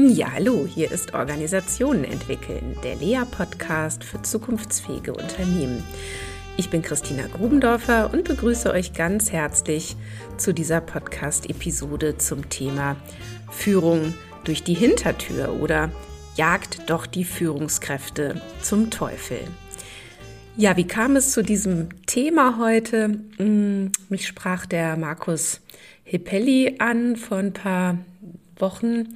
Ja, hallo, hier ist Organisationen entwickeln, der Lea-Podcast für zukunftsfähige Unternehmen. Ich bin Christina Grubendorfer und begrüße euch ganz herzlich zu dieser Podcast-Episode zum Thema Führung durch die Hintertür oder Jagt doch die Führungskräfte zum Teufel. Ja, wie kam es zu diesem Thema heute? Hm, mich sprach der Markus Hippelli an vor ein paar Wochen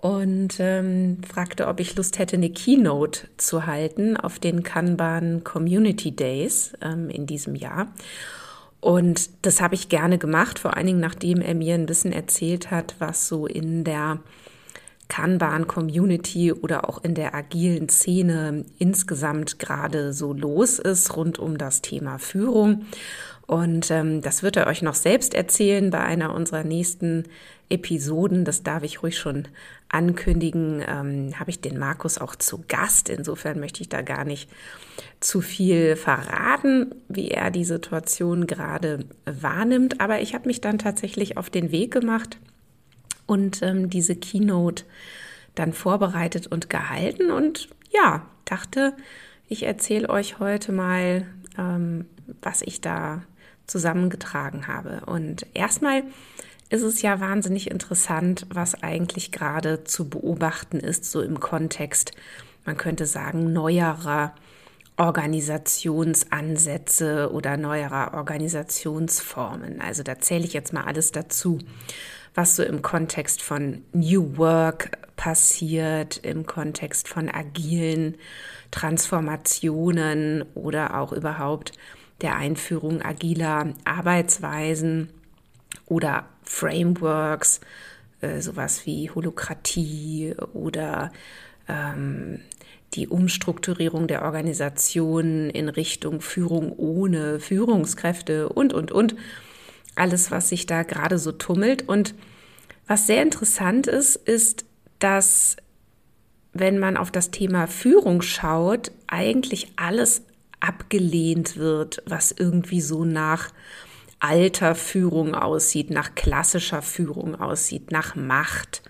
und ähm, fragte, ob ich Lust hätte, eine Keynote zu halten auf den Kanban Community Days ähm, in diesem Jahr. Und das habe ich gerne gemacht, vor allen Dingen nachdem er mir ein bisschen erzählt hat, was so in der Kanban-Community oder auch in der agilen Szene insgesamt gerade so los ist rund um das Thema Führung. Und ähm, das wird er euch noch selbst erzählen bei einer unserer nächsten Episoden. Das darf ich ruhig schon ankündigen. Ähm, Habe ich den Markus auch zu Gast. Insofern möchte ich da gar nicht zu viel verraten, wie er die Situation gerade wahrnimmt. Aber ich habe mich dann tatsächlich auf den Weg gemacht und ähm, diese Keynote dann vorbereitet und gehalten. Und ja, dachte, ich erzähle euch heute mal, ähm, was ich da zusammengetragen habe. Und erstmal ist es ja wahnsinnig interessant, was eigentlich gerade zu beobachten ist, so im Kontext, man könnte sagen, neuerer Organisationsansätze oder neuerer Organisationsformen. Also da zähle ich jetzt mal alles dazu, was so im Kontext von New Work passiert, im Kontext von agilen Transformationen oder auch überhaupt der Einführung agiler Arbeitsweisen oder Frameworks, äh, sowas wie Holokratie oder ähm, die Umstrukturierung der Organisation in Richtung Führung ohne Führungskräfte und, und, und. Alles, was sich da gerade so tummelt. Und was sehr interessant ist, ist, dass wenn man auf das Thema Führung schaut, eigentlich alles abgelehnt wird, was irgendwie so nach alter Führung aussieht, nach klassischer Führung aussieht, nach Macht,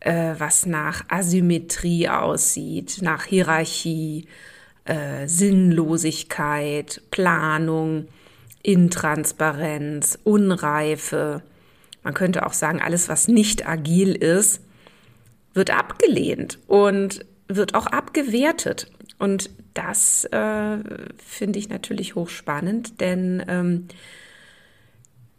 äh, was nach Asymmetrie aussieht, nach Hierarchie, äh, Sinnlosigkeit, Planung, Intransparenz, Unreife. Man könnte auch sagen, alles, was nicht agil ist, wird abgelehnt und wird auch abgewertet. Und das äh, finde ich natürlich hochspannend, denn ähm,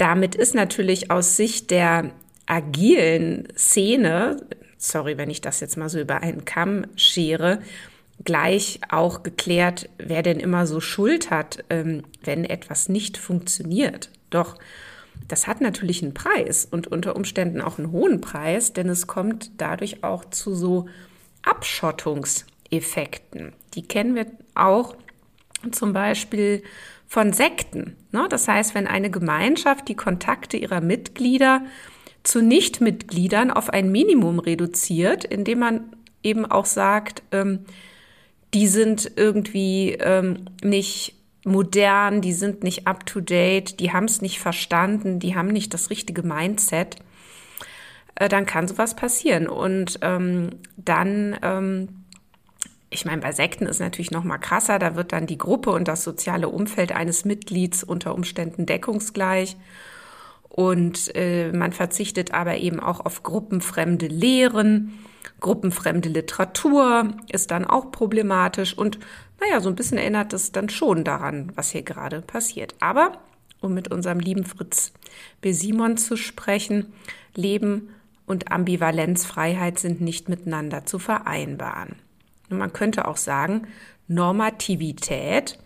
damit ist natürlich aus Sicht der agilen Szene, sorry, wenn ich das jetzt mal so über einen Kamm schere, gleich auch geklärt, wer denn immer so Schuld hat, ähm, wenn etwas nicht funktioniert. Doch das hat natürlich einen Preis und unter Umständen auch einen hohen Preis, denn es kommt dadurch auch zu so Abschottungseffekten. Die kennen wir auch zum Beispiel von Sekten. Ne? Das heißt, wenn eine Gemeinschaft die Kontakte ihrer Mitglieder zu Nichtmitgliedern auf ein Minimum reduziert, indem man eben auch sagt, ähm, die sind irgendwie ähm, nicht modern, die sind nicht up-to-date, die haben es nicht verstanden, die haben nicht das richtige Mindset, äh, dann kann sowas passieren. Und ähm, dann ich meine, bei Sekten ist natürlich noch mal krasser. Da wird dann die Gruppe und das soziale Umfeld eines Mitglieds unter Umständen deckungsgleich. Und äh, man verzichtet aber eben auch auf gruppenfremde Lehren. Gruppenfremde Literatur ist dann auch problematisch. Und naja, so ein bisschen erinnert es dann schon daran, was hier gerade passiert. Aber, um mit unserem lieben Fritz B. Simon zu sprechen, Leben und Ambivalenzfreiheit sind nicht miteinander zu vereinbaren. Man könnte auch sagen, Normativität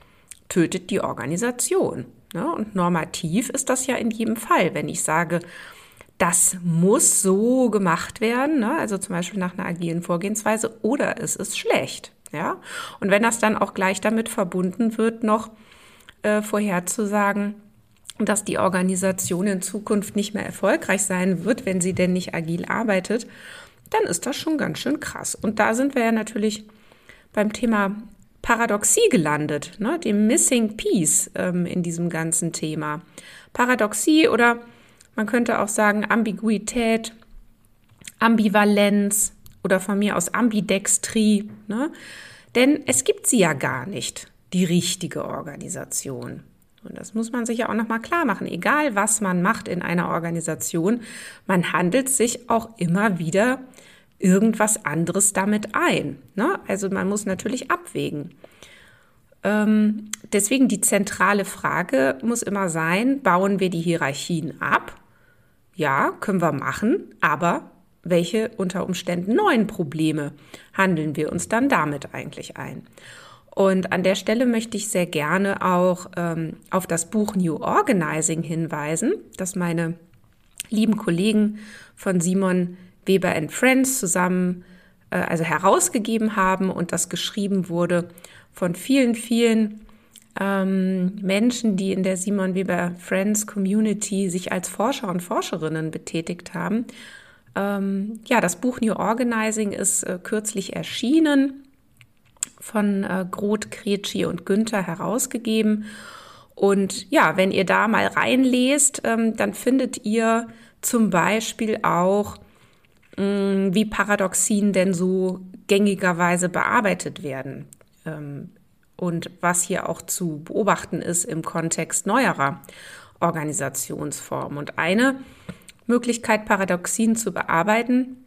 tötet die Organisation. Ne? Und normativ ist das ja in jedem Fall. Wenn ich sage, das muss so gemacht werden, ne? also zum Beispiel nach einer agilen Vorgehensweise, oder es ist schlecht. Ja? Und wenn das dann auch gleich damit verbunden wird, noch äh, vorherzusagen, dass die Organisation in Zukunft nicht mehr erfolgreich sein wird, wenn sie denn nicht agil arbeitet, dann ist das schon ganz schön krass. Und da sind wir ja natürlich beim Thema Paradoxie gelandet, ne? dem Missing Piece ähm, in diesem ganzen Thema. Paradoxie oder man könnte auch sagen Ambiguität, Ambivalenz, oder von mir aus Ambidextrie. Ne? Denn es gibt sie ja gar nicht, die richtige Organisation. Und das muss man sich ja auch nochmal klar machen. Egal, was man macht in einer Organisation, man handelt sich auch immer wieder irgendwas anderes damit ein. Ne? Also man muss natürlich abwägen. Ähm, deswegen die zentrale Frage muss immer sein, bauen wir die Hierarchien ab? Ja, können wir machen, aber welche unter Umständen neuen Probleme handeln wir uns dann damit eigentlich ein? Und an der Stelle möchte ich sehr gerne auch ähm, auf das Buch New Organizing hinweisen, das meine lieben Kollegen von Simon Weber and Friends zusammen äh, also herausgegeben haben und das geschrieben wurde von vielen, vielen ähm, Menschen, die in der Simon Weber Friends Community sich als Forscher und Forscherinnen betätigt haben. Ähm, ja, das Buch New Organizing ist äh, kürzlich erschienen von äh, Groth, Kretschi und Günther herausgegeben. Und ja, wenn ihr da mal reinlest, ähm, dann findet ihr zum Beispiel auch, wie Paradoxien denn so gängigerweise bearbeitet werden. Ähm, und was hier auch zu beobachten ist im Kontext neuerer Organisationsformen. Und eine Möglichkeit, Paradoxien zu bearbeiten,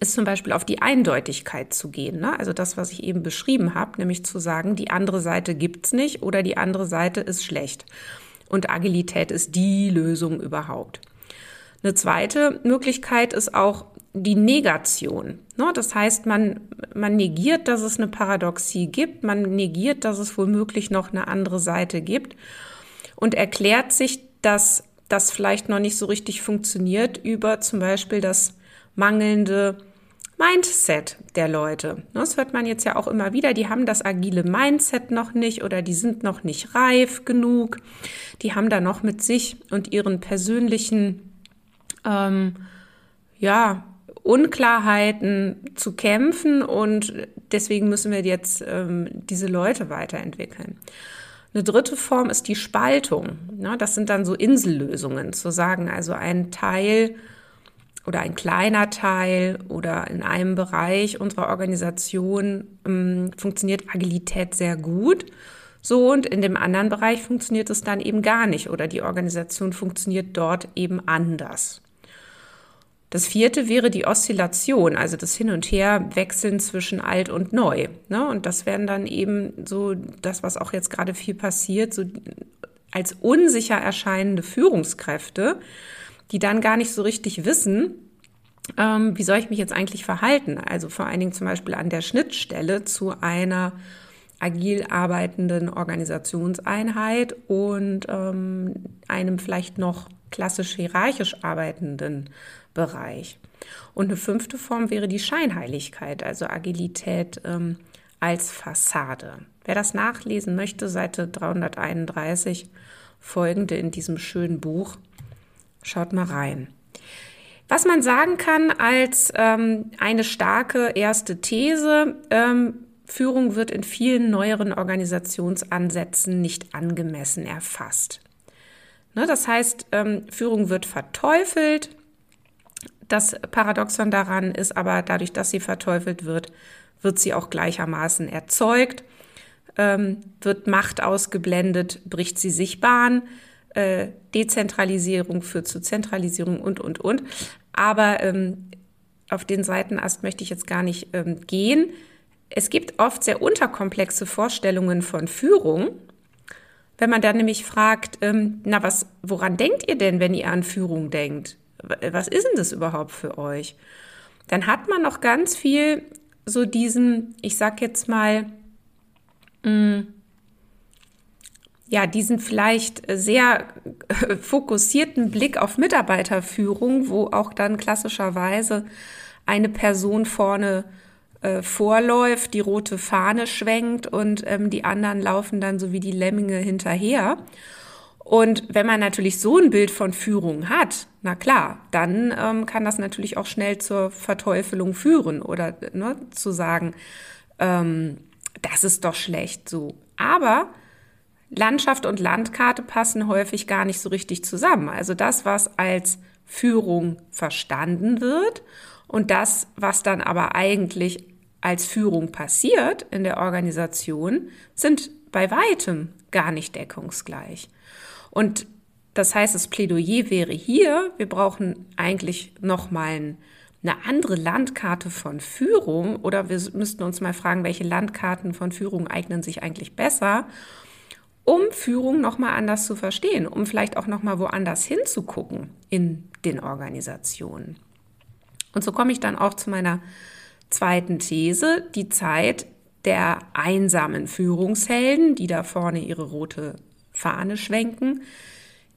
ist zum Beispiel auf die Eindeutigkeit zu gehen. Ne? Also das, was ich eben beschrieben habe, nämlich zu sagen, die andere Seite gibt's nicht oder die andere Seite ist schlecht. Und Agilität ist die Lösung überhaupt. Eine zweite Möglichkeit ist auch die Negation. Ne? Das heißt, man, man negiert, dass es eine Paradoxie gibt, man negiert, dass es womöglich noch eine andere Seite gibt und erklärt sich, dass das vielleicht noch nicht so richtig funktioniert über zum Beispiel das mangelnde Mindset der Leute. Das hört man jetzt ja auch immer wieder. Die haben das agile Mindset noch nicht oder die sind noch nicht reif genug. Die haben da noch mit sich und ihren persönlichen, ähm, ja, Unklarheiten zu kämpfen und deswegen müssen wir jetzt ähm, diese Leute weiterentwickeln. Eine dritte Form ist die Spaltung. Ja, das sind dann so Insellösungen, zu sagen, also ein Teil oder ein kleiner Teil oder in einem Bereich unserer Organisation ähm, funktioniert Agilität sehr gut. So und in dem anderen Bereich funktioniert es dann eben gar nicht oder die Organisation funktioniert dort eben anders. Das vierte wäre die Oszillation, also das Hin- und Herwechseln zwischen alt und neu. Ne? Und das wären dann eben so das, was auch jetzt gerade viel passiert, so als unsicher erscheinende Führungskräfte, die dann gar nicht so richtig wissen, ähm, wie soll ich mich jetzt eigentlich verhalten? Also vor allen Dingen zum Beispiel an der Schnittstelle zu einer agil arbeitenden Organisationseinheit und ähm, einem vielleicht noch klassisch hierarchisch arbeitenden Bereich. Und eine fünfte Form wäre die Scheinheiligkeit, also Agilität ähm, als Fassade. Wer das nachlesen möchte, Seite 331 folgende in diesem schönen Buch Schaut mal rein. Was man sagen kann als ähm, eine starke erste These, ähm, Führung wird in vielen neueren Organisationsansätzen nicht angemessen erfasst. Ne, das heißt, ähm, Führung wird verteufelt. Das Paradoxon daran ist aber, dadurch, dass sie verteufelt wird, wird sie auch gleichermaßen erzeugt, ähm, wird Macht ausgeblendet, bricht sie sich Bahn äh, Dezentralisierung führt zu Zentralisierung und, und, und. Aber ähm, auf den Seitenast möchte ich jetzt gar nicht ähm, gehen. Es gibt oft sehr unterkomplexe Vorstellungen von Führung. Wenn man dann nämlich fragt, ähm, na, was, woran denkt ihr denn, wenn ihr an Führung denkt? Was ist denn das überhaupt für euch? Dann hat man noch ganz viel so diesen, ich sag jetzt mal, mm, ja, diesen vielleicht sehr fokussierten Blick auf Mitarbeiterführung, wo auch dann klassischerweise eine Person vorne äh, vorläuft, die rote Fahne schwenkt und ähm, die anderen laufen dann so wie die Lemminge hinterher. Und wenn man natürlich so ein Bild von Führung hat, na klar, dann ähm, kann das natürlich auch schnell zur Verteufelung führen oder ne, zu sagen, ähm, das ist doch schlecht so. Aber Landschaft und Landkarte passen häufig gar nicht so richtig zusammen. Also das, was als Führung verstanden wird Und das, was dann aber eigentlich als Führung passiert in der Organisation, sind bei weitem gar nicht deckungsgleich. Und das heißt, das Plädoyer wäre hier, wir brauchen eigentlich nochmal eine andere Landkarte von Führung oder wir müssten uns mal fragen, welche Landkarten von Führung eignen sich eigentlich besser, um Führung nochmal anders zu verstehen, um vielleicht auch nochmal woanders hinzugucken in den Organisationen. Und so komme ich dann auch zu meiner zweiten These, die Zeit der einsamen Führungshelden, die da vorne ihre rote Fahne schwenken,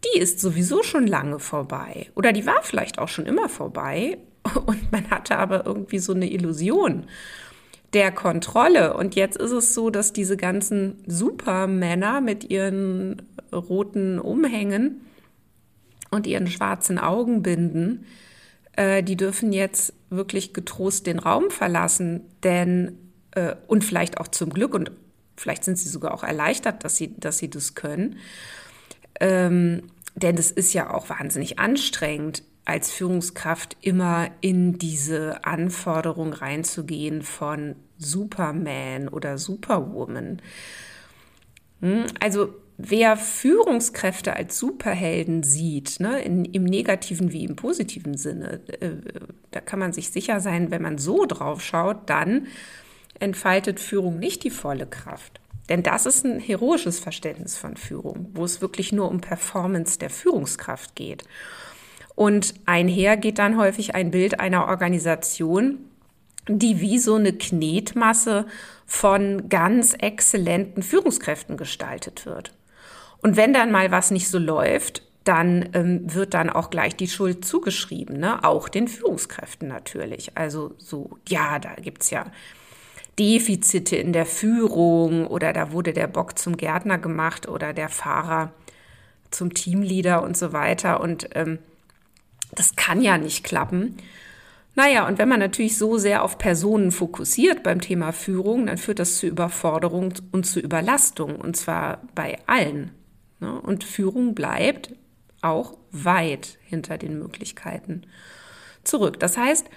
die ist sowieso schon lange vorbei. Oder die war vielleicht auch schon immer vorbei und man hatte aber irgendwie so eine Illusion der Kontrolle. Und jetzt ist es so, dass diese ganzen Supermänner mit ihren roten Umhängen und ihren schwarzen Augenbinden, äh, die dürfen jetzt wirklich getrost den Raum verlassen, denn äh, und vielleicht auch zum Glück und vielleicht sind sie sogar auch erleichtert, dass sie, dass sie das können. Ähm, denn es ist ja auch wahnsinnig anstrengend, als Führungskraft immer in diese Anforderung reinzugehen von Superman oder Superwoman. Hm, also wer Führungskräfte als Superhelden sieht, ne, in, im negativen wie im positiven Sinne, äh, da kann man sich sicher sein, wenn man so drauf schaut, dann entfaltet Führung nicht die volle Kraft. Denn das ist ein heroisches Verständnis von Führung, wo es wirklich nur um Performance der Führungskraft geht. Und einher geht dann häufig ein Bild einer Organisation, die wie so eine Knetmasse von ganz exzellenten Führungskräften gestaltet wird. Und wenn dann mal was nicht so läuft, dann ähm, wird dann auch gleich die Schuld zugeschrieben, ne? auch den Führungskräften natürlich. Also so, ja, da gibt's ja Defizite in der Führung oder da wurde der Bock zum Gärtner gemacht oder der Fahrer zum Teamleader und so weiter. Und ähm, das kann ja nicht klappen. Naja, und wenn man natürlich so sehr auf Personen fokussiert beim Thema Führung, dann führt das zu Überforderung und zu Überlastung, und zwar bei allen. Ne? Und Führung bleibt auch weit hinter den Möglichkeiten zurück. Das heißt,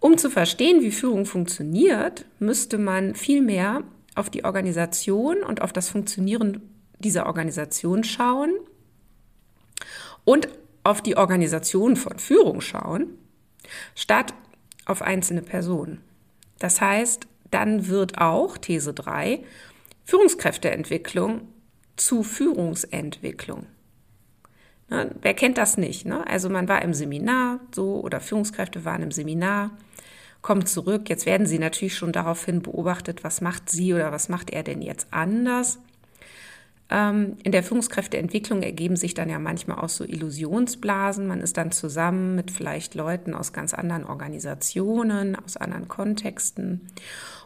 um zu verstehen, wie Führung funktioniert, müsste man viel mehr auf die Organisation und auf das Funktionieren dieser Organisation schauen und auf die Organisation von Führung schauen, statt auf einzelne Personen. Das heißt, dann wird auch These 3 Führungskräfteentwicklung zu Führungsentwicklung. Ne, wer kennt das nicht? Ne? Also man war im Seminar so oder Führungskräfte waren im Seminar kommt zurück. Jetzt werden sie natürlich schon daraufhin beobachtet, was macht sie oder was macht er denn jetzt anders. Ähm, in der Führungskräfteentwicklung ergeben sich dann ja manchmal auch so Illusionsblasen. Man ist dann zusammen mit vielleicht Leuten aus ganz anderen Organisationen, aus anderen Kontexten.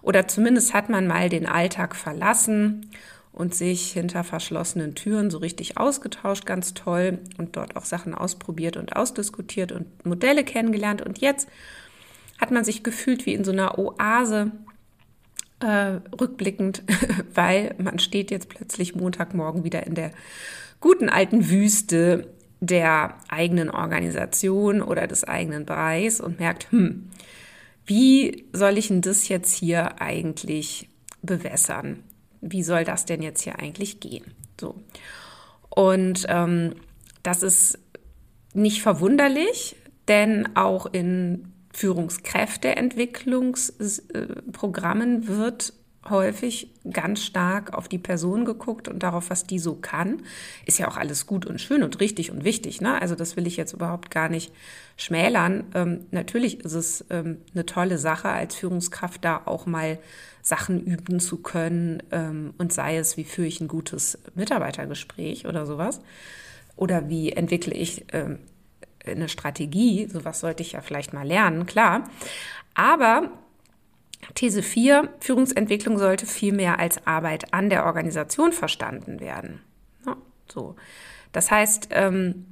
Oder zumindest hat man mal den Alltag verlassen und sich hinter verschlossenen Türen so richtig ausgetauscht, ganz toll und dort auch Sachen ausprobiert und ausdiskutiert und Modelle kennengelernt. Und jetzt hat man sich gefühlt wie in so einer Oase äh, rückblickend, weil man steht jetzt plötzlich Montagmorgen wieder in der guten alten Wüste der eigenen Organisation oder des eigenen Bereichs und merkt, hm, wie soll ich denn das jetzt hier eigentlich bewässern? Wie soll das denn jetzt hier eigentlich gehen? So. Und ähm, das ist nicht verwunderlich, denn auch in Führungskräfteentwicklungsprogrammen wird häufig ganz stark auf die Person geguckt und darauf, was die so kann. Ist ja auch alles gut und schön und richtig und wichtig. Ne? Also das will ich jetzt überhaupt gar nicht schmälern. Ähm, natürlich ist es ähm, eine tolle Sache, als Führungskraft da auch mal Sachen üben zu können ähm, und sei es, wie führe ich ein gutes Mitarbeitergespräch oder sowas. Oder wie entwickle ich ähm, eine Strategie, sowas sollte ich ja vielleicht mal lernen, klar. Aber These 4, Führungsentwicklung sollte vielmehr als Arbeit an der Organisation verstanden werden. Ja, so. Das heißt, ähm,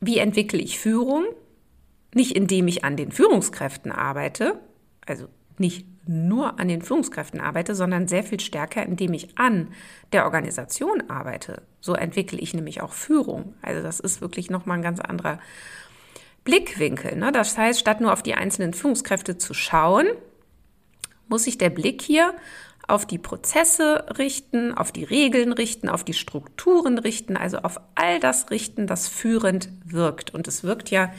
wie entwickle ich Führung? Nicht indem ich an den Führungskräften arbeite, also nicht nur an den Führungskräften arbeite, sondern sehr viel stärker, indem ich an der Organisation arbeite. So entwickle ich nämlich auch Führung. Also das ist wirklich nochmal ein ganz anderer Blickwinkel. Ne? Das heißt, statt nur auf die einzelnen Führungskräfte zu schauen, muss sich der Blick hier auf die Prozesse richten, auf die Regeln richten, auf die Strukturen richten, also auf all das richten, das führend wirkt. Und es wirkt ja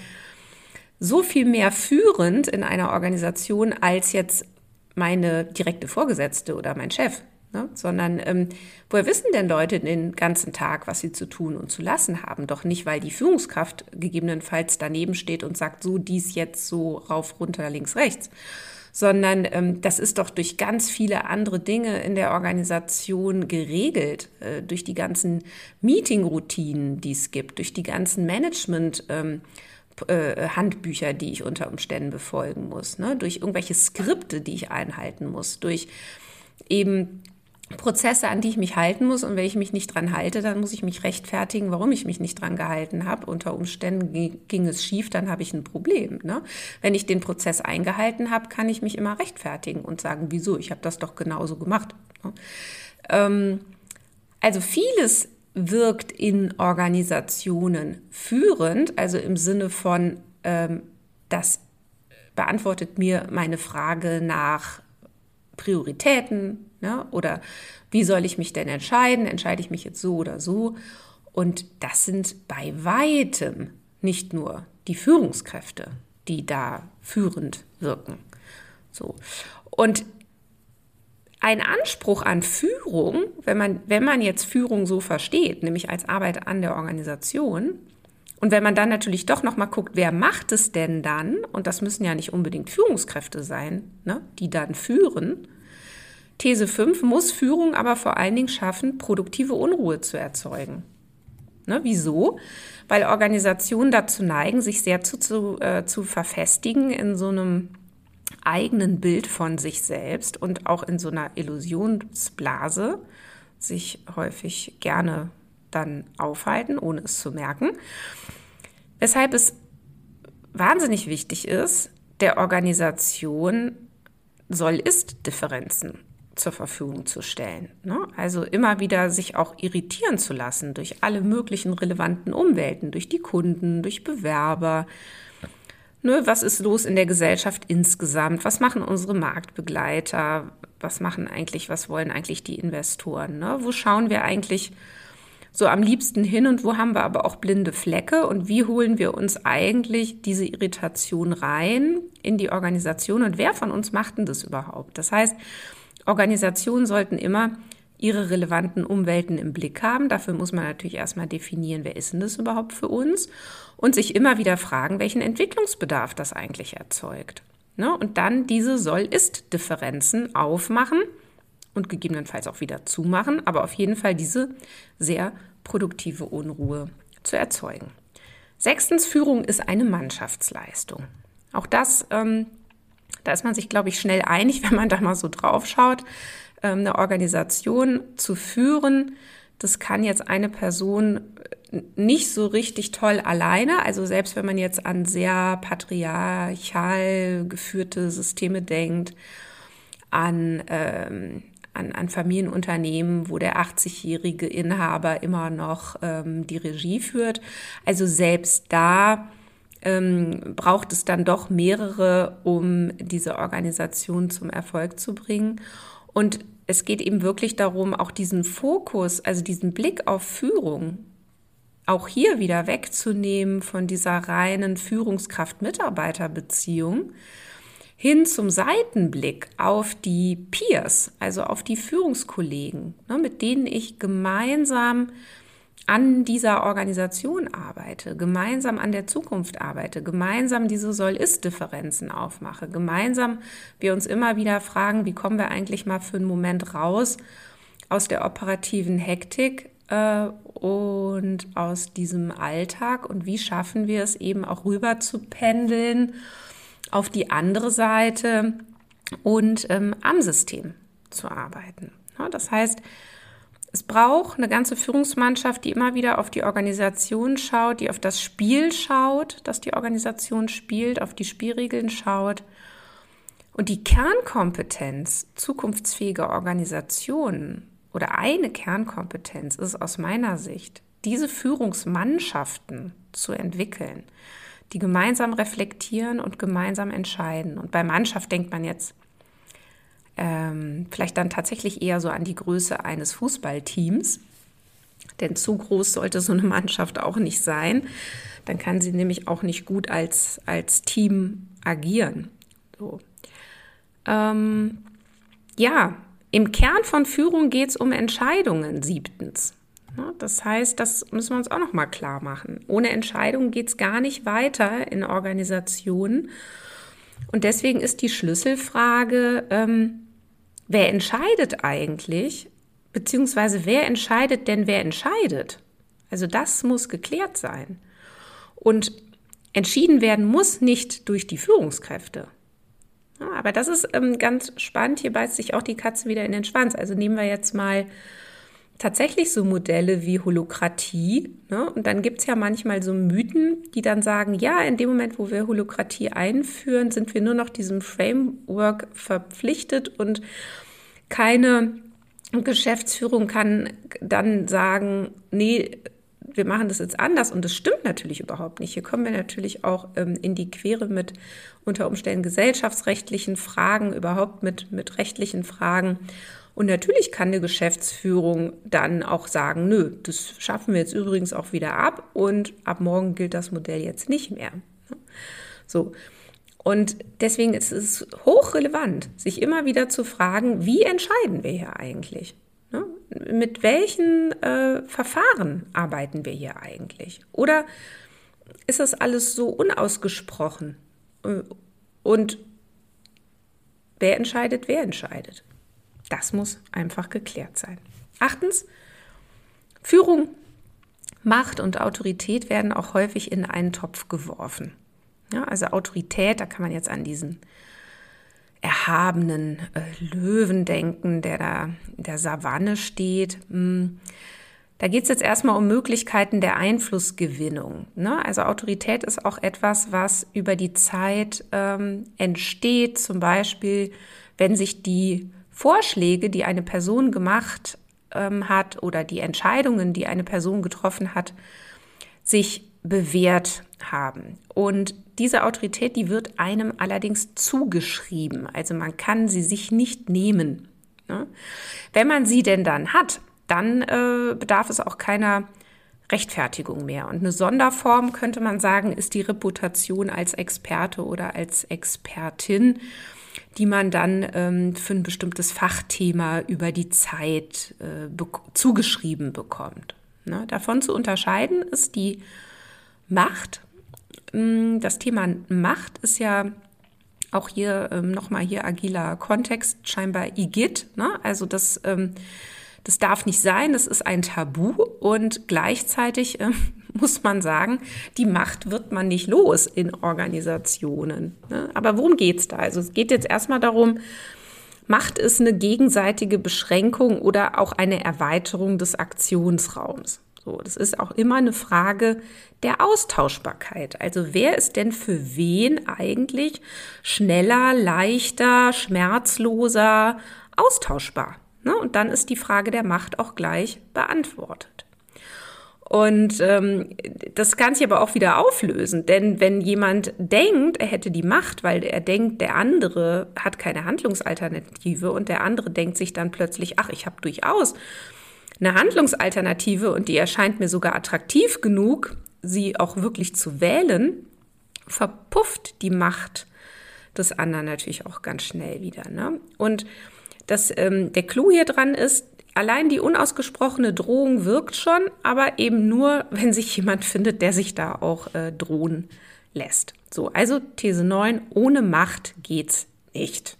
so viel mehr führend in einer Organisation als jetzt meine direkte Vorgesetzte oder mein Chef. Ne? Sondern ähm, woher wissen denn Leute den ganzen Tag, was sie zu tun und zu lassen haben? Doch nicht, weil die Führungskraft gegebenenfalls daneben steht und sagt, so dies jetzt so rauf, runter, links, rechts, sondern ähm, das ist doch durch ganz viele andere Dinge in der Organisation geregelt, äh, durch die ganzen Meeting-Routinen, die es gibt, durch die ganzen Management- ähm, äh, Handbücher, die ich unter Umständen befolgen muss, ne? durch irgendwelche Skripte, die ich einhalten muss, durch eben Prozesse, an die ich mich halten muss und wenn ich mich nicht dran halte, dann muss ich mich rechtfertigen, warum ich mich nicht dran gehalten habe. Unter Umständen ging es schief, dann habe ich ein Problem. Ne? Wenn ich den Prozess eingehalten habe, kann ich mich immer rechtfertigen und sagen, wieso, ich habe das doch genauso gemacht. Ne? Ähm, also vieles wirkt in Organisationen führend, also im Sinne von, ähm, das beantwortet mir meine Frage nach Prioritäten, Ne? Oder wie soll ich mich denn entscheiden? Entscheide ich mich jetzt so oder so? Und das sind bei weitem nicht nur die Führungskräfte, die da führend wirken. So. Und ein Anspruch an Führung, wenn man, wenn man jetzt Führung so versteht, nämlich als Arbeit an der Organisation, und wenn man dann natürlich doch nochmal guckt, wer macht es denn dann? Und das müssen ja nicht unbedingt Führungskräfte sein, ne, die dann führen, These 5 muss Führung aber vor allen Dingen schaffen, produktive Unruhe zu erzeugen. Ne, wieso? Weil Organisationen dazu neigen, sich sehr zu, zu, äh, zu verfestigen in so einem eigenen Bild von sich selbst und auch in so einer Illusionsblase sich häufig gerne dann aufhalten, ohne es zu merken. Weshalb es wahnsinnig wichtig ist, der Organisation Soll-Ist-Differenzen zur Verfügung zu stellen. Ne? Also immer wieder sich auch irritieren zu lassen durch alle möglichen relevanten Umwelten, durch die Kunden, durch Bewerber. Ne, was ist los in der Gesellschaft insgesamt? Was machen unsere Marktbegleiter? Was machen eigentlich, was wollen eigentlich die Investoren? Ne? Wo schauen wir eigentlich so am liebsten hin und wo haben wir aber auch blinde Flecke und wie holen wir uns eigentlich diese Irritation rein in die Organisation und wer von uns macht denn das überhaupt? Das heißt, Organisationen sollten immer ihre relevanten Umwelten im Blick haben. Dafür muss man natürlich erstmal definieren, wer ist denn das überhaupt für uns und sich immer wieder fragen, welchen Entwicklungsbedarf das eigentlich erzeugt. Ne? Und dann diese Soll-Ist-Differenzen aufmachen und gegebenenfalls auch wieder zumachen, aber auf jeden Fall diese sehr produktive Unruhe zu erzeugen. Sechstens, Führung ist eine Mannschaftsleistung. Auch das ähm, da ist man sich, glaube ich, schnell einig, wenn man da mal so drauf schaut. Ähm, eine Organisation zu führen, das kann jetzt eine Person äh, nicht so richtig toll alleine. Also selbst wenn man jetzt an sehr patriarchal geführte Systeme denkt, an, ähm, an, an Familienunternehmen, wo der 80-jährige Inhaber immer noch ähm, die Regie führt. Also selbst da ähm, braucht es dann doch mehrere, um diese Organisation zum Erfolg zu bringen. Und es geht eben wirklich darum, auch diesen Fokus, also diesen Blick auf Führung, auch hier wieder wegzunehmen von dieser reinen Führungskraft-Mitarbeiter-Beziehung hin zum Seitenblick auf die Peers, also auf die Führungskollegen, ne, mit denen ich gemeinsam an dieser Organisation arbeite, gemeinsam an der Zukunft arbeite, gemeinsam diese Soll-Ist-Differenzen aufmache, gemeinsam wir uns immer wieder fragen, wie kommen wir eigentlich mal für einen Moment raus aus der operativen Hektik äh, und aus diesem Alltag und wie schaffen wir es eben auch rüber zu pendeln auf die andere Seite und ähm, am System zu arbeiten. Ja, das heißt, es braucht eine ganze Führungsmannschaft, die immer wieder auf die Organisation schaut, die auf das Spiel schaut, das die Organisation spielt, auf die Spielregeln schaut. Und die Kernkompetenz zukunftsfähiger Organisationen oder eine Kernkompetenz ist aus meiner Sicht, diese Führungsmannschaften zu entwickeln, die gemeinsam reflektieren und gemeinsam entscheiden. Und bei Mannschaft denkt man jetzt ähm, vielleicht dann tatsächlich eher so an die Größe eines Fußballteams. Denn zu groß sollte so eine Mannschaft auch nicht sein. Dann kann sie nämlich auch nicht gut als, als Team agieren. So. Ähm, ja, im Kern von Führung geht es um Entscheidungen, siebtens. Das heißt, das müssen wir uns auch noch mal klar machen. Ohne Entscheidungen geht es gar nicht weiter in Organisationen. Und deswegen ist die Schlüsselfrage, ähm, wer entscheidet eigentlich, beziehungsweise wer entscheidet denn, wer entscheidet? Also das muss geklärt sein. Und entschieden werden muss nicht durch die Führungskräfte. Aber das ist ähm, ganz spannend. Hier beißt sich auch die Katze wieder in den Schwanz. Also nehmen wir jetzt mal tatsächlich so Modelle wie Holokratie. Ne? Und dann gibt es ja manchmal so Mythen, die dann sagen, ja, in dem Moment, wo wir Holokratie einführen, sind wir nur noch diesem Framework verpflichtet und keine Geschäftsführung kann dann sagen, nee, wir machen das jetzt anders und das stimmt natürlich überhaupt nicht. Hier kommen wir natürlich auch ähm, in die Quere mit unter Umständen gesellschaftsrechtlichen Fragen, überhaupt mit, mit rechtlichen Fragen. Und natürlich kann eine Geschäftsführung dann auch sagen, nö, das schaffen wir jetzt übrigens auch wieder ab und ab morgen gilt das Modell jetzt nicht mehr. So. Und deswegen ist es hochrelevant, sich immer wieder zu fragen, wie entscheiden wir hier eigentlich? Ne? Mit welchen äh, Verfahren arbeiten wir hier eigentlich? Oder ist das alles so unausgesprochen? Und wer entscheidet, wer entscheidet? Das muss einfach geklärt sein. Achtens, Führung, Macht und Autorität werden auch häufig in einen Topf geworfen. Ja, also Autorität, da kann man jetzt an diesen erhabenen äh, Löwen denken, der da in der Savanne steht. Hm. Da geht es jetzt erstmal um Möglichkeiten der Einflussgewinnung. Ne? Also Autorität ist auch etwas, was über die Zeit ähm, entsteht, zum Beispiel, wenn sich die Vorschläge, die eine Person gemacht ähm, hat oder die Entscheidungen, die eine Person getroffen hat, sich bewährt haben. Und diese Autorität, die wird einem allerdings zugeschrieben. Also man kann sie sich nicht nehmen. Ne? Wenn man sie denn dann hat, dann äh, bedarf es auch keiner Rechtfertigung mehr. Und eine Sonderform könnte man sagen, ist die Reputation als Experte oder als Expertin die man dann ähm, für ein bestimmtes Fachthema über die Zeit äh, be zugeschrieben bekommt. Ne? Davon zu unterscheiden ist die Macht. Mm, das Thema Macht ist ja auch hier ähm, nochmal hier agiler Kontext, scheinbar IGIT. Ne? Also das, ähm, das darf nicht sein, das ist ein Tabu und gleichzeitig äh, muss man sagen, die Macht wird man nicht los in Organisationen. Ne? Aber worum geht es da? Also es geht jetzt erstmal darum, Macht ist eine gegenseitige Beschränkung oder auch eine Erweiterung des Aktionsraums. So, das ist auch immer eine Frage der Austauschbarkeit. Also wer ist denn für wen eigentlich schneller, leichter, schmerzloser austauschbar? Ne? Und dann ist die Frage der Macht auch gleich beantwortet. Und ähm, das kann sich aber auch wieder auflösen, denn wenn jemand denkt, er hätte die Macht, weil er denkt, der andere hat keine Handlungsalternative und der andere denkt sich dann plötzlich, ach, ich habe durchaus eine Handlungsalternative und die erscheint mir sogar attraktiv genug, sie auch wirklich zu wählen, verpufft die Macht des anderen natürlich auch ganz schnell wieder. Ne? Und das, ähm, der Clou hier dran ist, allein die unausgesprochene Drohung wirkt schon, aber eben nur, wenn sich jemand findet, der sich da auch äh, drohen lässt. So, also These 9, ohne Macht geht's nicht.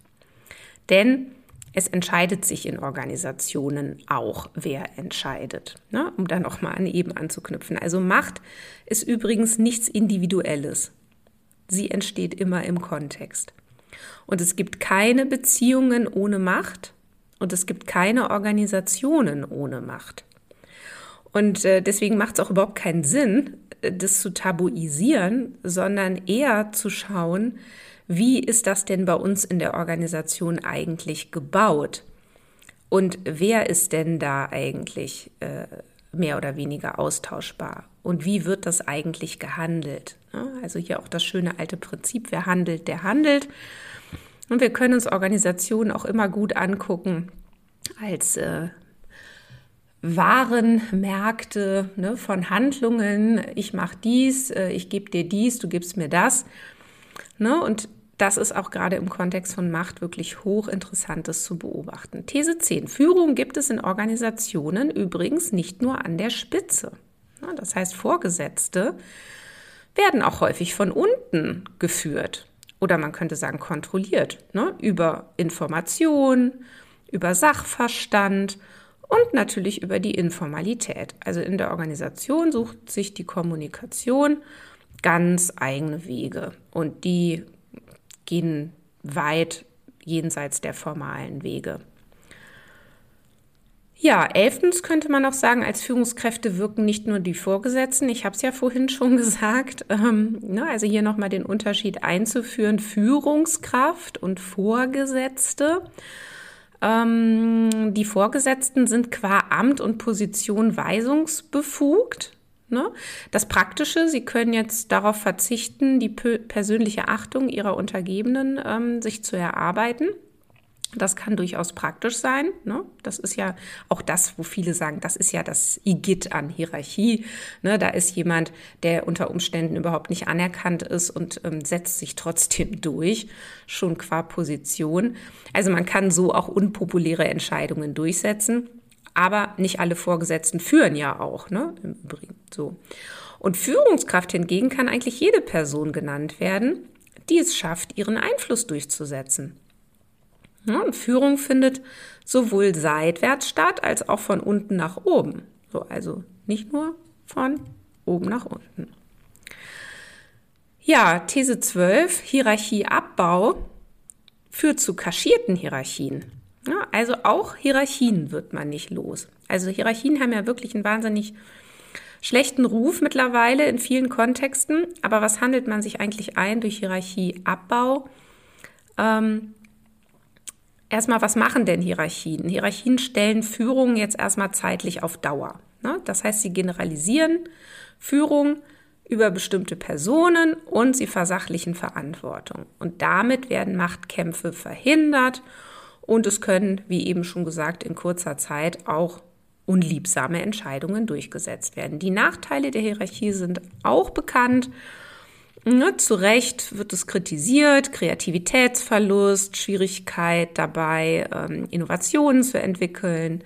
Denn es entscheidet sich in Organisationen auch, wer entscheidet, ne? um da nochmal an eben anzuknüpfen. Also Macht ist übrigens nichts Individuelles. Sie entsteht immer im Kontext. Und es gibt keine Beziehungen ohne Macht und es gibt keine Organisationen ohne Macht. Und äh, deswegen macht es auch überhaupt keinen Sinn, äh, das zu tabuisieren, sondern eher zu schauen, wie ist das denn bei uns in der Organisation eigentlich gebaut? Und wer ist denn da eigentlich äh, mehr oder weniger austauschbar? Und wie wird das eigentlich gehandelt? Also hier auch das schöne alte Prinzip, wer handelt, der handelt. Und wir können uns Organisationen auch immer gut angucken als äh, Warenmärkte ne, von Handlungen. Ich mache dies, äh, ich gebe dir dies, du gibst mir das. Ne, und das ist auch gerade im Kontext von Macht wirklich hochinteressantes zu beobachten. These 10. Führung gibt es in Organisationen übrigens nicht nur an der Spitze. Ja, das heißt, Vorgesetzte werden auch häufig von unten geführt. Oder man könnte sagen kontrolliert. Ne, über Information, über Sachverstand und natürlich über die Informalität. Also in der Organisation sucht sich die Kommunikation ganz eigene Wege und die gehen weit jenseits der formalen Wege. Ja, elftens könnte man auch sagen, als Führungskräfte wirken nicht nur die Vorgesetzten, ich habe es ja vorhin schon gesagt, ähm, ne, also hier nochmal den Unterschied einzuführen, Führungskraft und Vorgesetzte. Ähm, die Vorgesetzten sind qua Amt und Position weisungsbefugt. Ne? Das Praktische, Sie können jetzt darauf verzichten, die persönliche Achtung Ihrer Untergebenen ähm, sich zu erarbeiten. Das kann durchaus praktisch sein. Ne? Das ist ja auch das, wo viele sagen, das ist ja das Igitt an Hierarchie. Ne? Da ist jemand, der unter Umständen überhaupt nicht anerkannt ist und ähm, setzt sich trotzdem durch, schon qua Position. Also man kann so auch unpopuläre Entscheidungen durchsetzen. Aber nicht alle Vorgesetzten führen ja auch, ne? Im Übrigen so. Und Führungskraft hingegen kann eigentlich jede Person genannt werden, die es schafft, ihren Einfluss durchzusetzen. Ja, und Führung findet sowohl seitwärts statt als auch von unten nach oben. So, also nicht nur von oben nach unten. Ja, These 12, Hierarchieabbau führt zu kaschierten Hierarchien. Ja, also auch Hierarchien wird man nicht los. Also Hierarchien haben ja wirklich einen wahnsinnig schlechten Ruf mittlerweile in vielen Kontexten. Aber was handelt man sich eigentlich ein durch Hierarchieabbau? Ähm, erstmal, was machen denn Hierarchien? Hierarchien stellen Führung jetzt erstmal zeitlich auf Dauer. Ne? Das heißt, sie generalisieren Führung über bestimmte Personen und sie versachlichen Verantwortung. Und damit werden Machtkämpfe verhindert und es können, wie eben schon gesagt, in kurzer Zeit auch unliebsame Entscheidungen durchgesetzt werden. Die Nachteile der Hierarchie sind auch bekannt. Ne, zu Recht wird es kritisiert, Kreativitätsverlust, Schwierigkeit dabei, ähm, Innovationen zu entwickeln,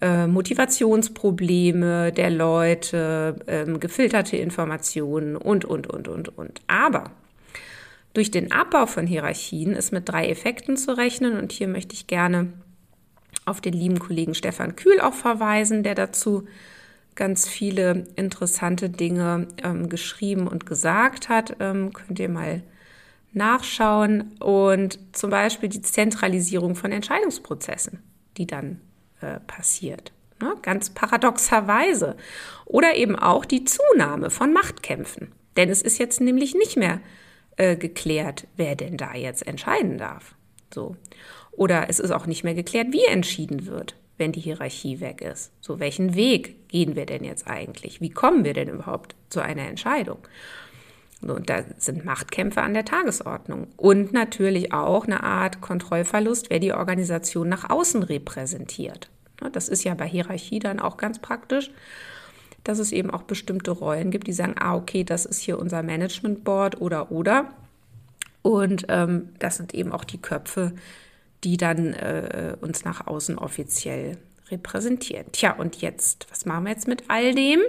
äh, Motivationsprobleme der Leute, ähm, gefilterte Informationen und, und, und, und, und. Aber durch den Abbau von Hierarchien ist mit drei Effekten zu rechnen und hier möchte ich gerne auf den lieben Kollegen Stefan Kühl auch verweisen, der dazu ganz viele interessante Dinge ähm, geschrieben und gesagt hat. Ähm, könnt ihr mal nachschauen. Und zum Beispiel die Zentralisierung von Entscheidungsprozessen, die dann äh, passiert. Ne? Ganz paradoxerweise. Oder eben auch die Zunahme von Machtkämpfen. Denn es ist jetzt nämlich nicht mehr äh, geklärt, wer denn da jetzt entscheiden darf. So. Oder es ist auch nicht mehr geklärt, wie entschieden wird wenn die Hierarchie weg ist. So, welchen Weg gehen wir denn jetzt eigentlich? Wie kommen wir denn überhaupt zu einer Entscheidung? Und da sind Machtkämpfe an der Tagesordnung. Und natürlich auch eine Art Kontrollverlust, wer die Organisation nach außen repräsentiert. Das ist ja bei Hierarchie dann auch ganz praktisch, dass es eben auch bestimmte Rollen gibt, die sagen, ah, okay, das ist hier unser Management Board oder oder. Und ähm, das sind eben auch die Köpfe, die dann äh, uns nach außen offiziell repräsentieren. Tja, und jetzt, was machen wir jetzt mit all dem?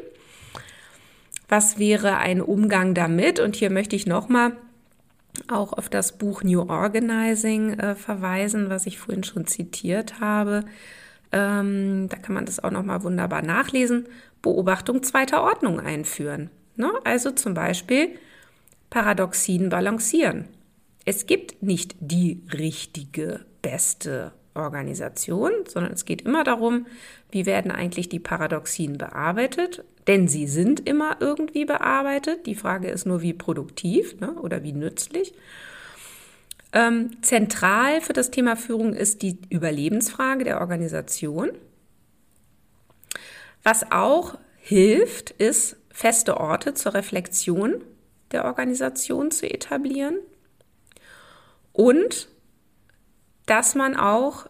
Was wäre ein Umgang damit? Und hier möchte ich nochmal auch auf das Buch New Organizing äh, verweisen, was ich vorhin schon zitiert habe. Ähm, da kann man das auch nochmal wunderbar nachlesen. Beobachtung zweiter Ordnung einführen. Ne? Also zum Beispiel Paradoxien balancieren. Es gibt nicht die richtige beste Organisation, sondern es geht immer darum, wie werden eigentlich die Paradoxien bearbeitet, denn sie sind immer irgendwie bearbeitet. Die Frage ist nur, wie produktiv ne, oder wie nützlich. Ähm, zentral für das Thema Führung ist die Überlebensfrage der Organisation. Was auch hilft, ist, feste Orte zur Reflexion der Organisation zu etablieren und dass man auch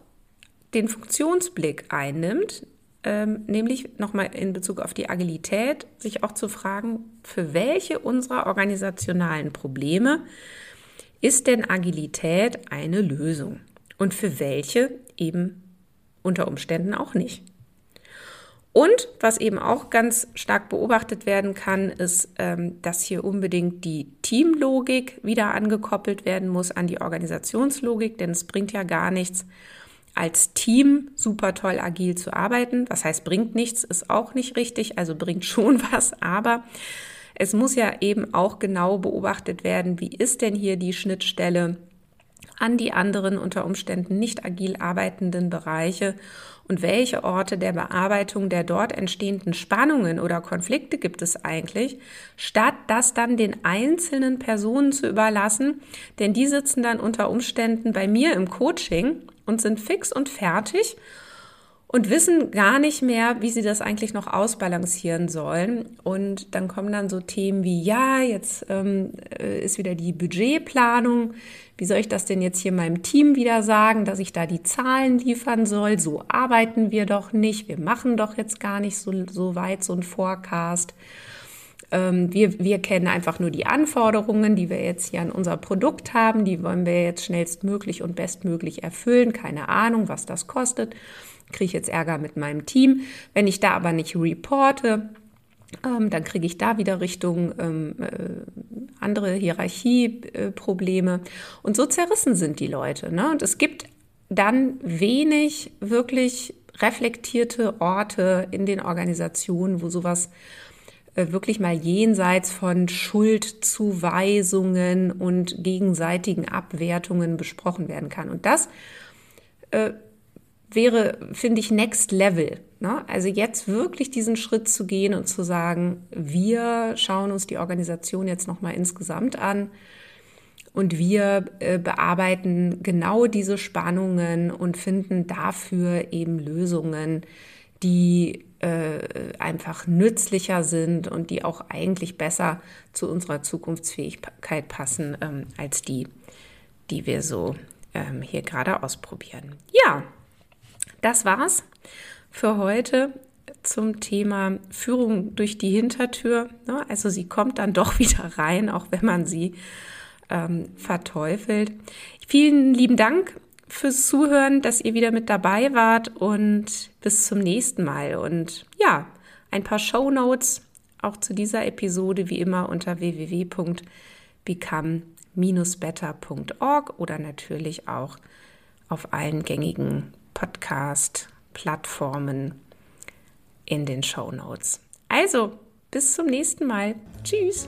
den Funktionsblick einnimmt, ähm, nämlich nochmal in Bezug auf die Agilität, sich auch zu fragen, für welche unserer organisationalen Probleme ist denn Agilität eine Lösung und für welche eben unter Umständen auch nicht. Und was eben auch ganz stark beobachtet werden kann, ist, ähm, dass hier unbedingt die Teamlogik wieder angekoppelt werden muss an die Organisationslogik, denn es bringt ja gar nichts, als Team super toll agil zu arbeiten. Was heißt, bringt nichts, ist auch nicht richtig, also bringt schon was, aber es muss ja eben auch genau beobachtet werden, wie ist denn hier die Schnittstelle an die anderen unter Umständen nicht agil arbeitenden Bereiche und welche Orte der Bearbeitung der dort entstehenden Spannungen oder Konflikte gibt es eigentlich, statt das dann den einzelnen Personen zu überlassen, denn die sitzen dann unter Umständen bei mir im Coaching und sind fix und fertig und wissen gar nicht mehr, wie sie das eigentlich noch ausbalancieren sollen. Und dann kommen dann so Themen wie, ja, jetzt ähm, äh, ist wieder die Budgetplanung. Wie soll ich das denn jetzt hier meinem Team wieder sagen, dass ich da die Zahlen liefern soll? So arbeiten wir doch nicht. Wir machen doch jetzt gar nicht so, so weit so ein Forecast. Ähm, wir, wir kennen einfach nur die Anforderungen, die wir jetzt hier an unser Produkt haben. Die wollen wir jetzt schnellstmöglich und bestmöglich erfüllen. Keine Ahnung, was das kostet. Kriege ich jetzt Ärger mit meinem Team. Wenn ich da aber nicht reporte, ähm, dann kriege ich da wieder Richtung ähm, äh, andere Hierarchieprobleme. Äh, und so zerrissen sind die Leute. Ne? Und es gibt dann wenig wirklich reflektierte Orte in den Organisationen, wo sowas wirklich mal jenseits von Schuldzuweisungen und gegenseitigen Abwertungen besprochen werden kann. Und das äh, wäre, finde ich, Next Level. Ne? Also jetzt wirklich diesen Schritt zu gehen und zu sagen, wir schauen uns die Organisation jetzt nochmal insgesamt an und wir äh, bearbeiten genau diese Spannungen und finden dafür eben Lösungen, die äh, einfach nützlicher sind und die auch eigentlich besser zu unserer Zukunftsfähigkeit passen ähm, als die, die wir so ähm, hier gerade ausprobieren. Ja, das war's für heute zum Thema Führung durch die Hintertür. Ne? Also sie kommt dann doch wieder rein, auch wenn man sie ähm, verteufelt. Vielen lieben Dank fürs Zuhören, dass ihr wieder mit dabei wart und bis zum nächsten Mal. Und ja, ein paar Show Notes auch zu dieser Episode wie immer unter www.become-better.org oder natürlich auch auf allen gängigen Podcast-Plattformen in den Show Notes. Also, bis zum nächsten Mal. Tschüss.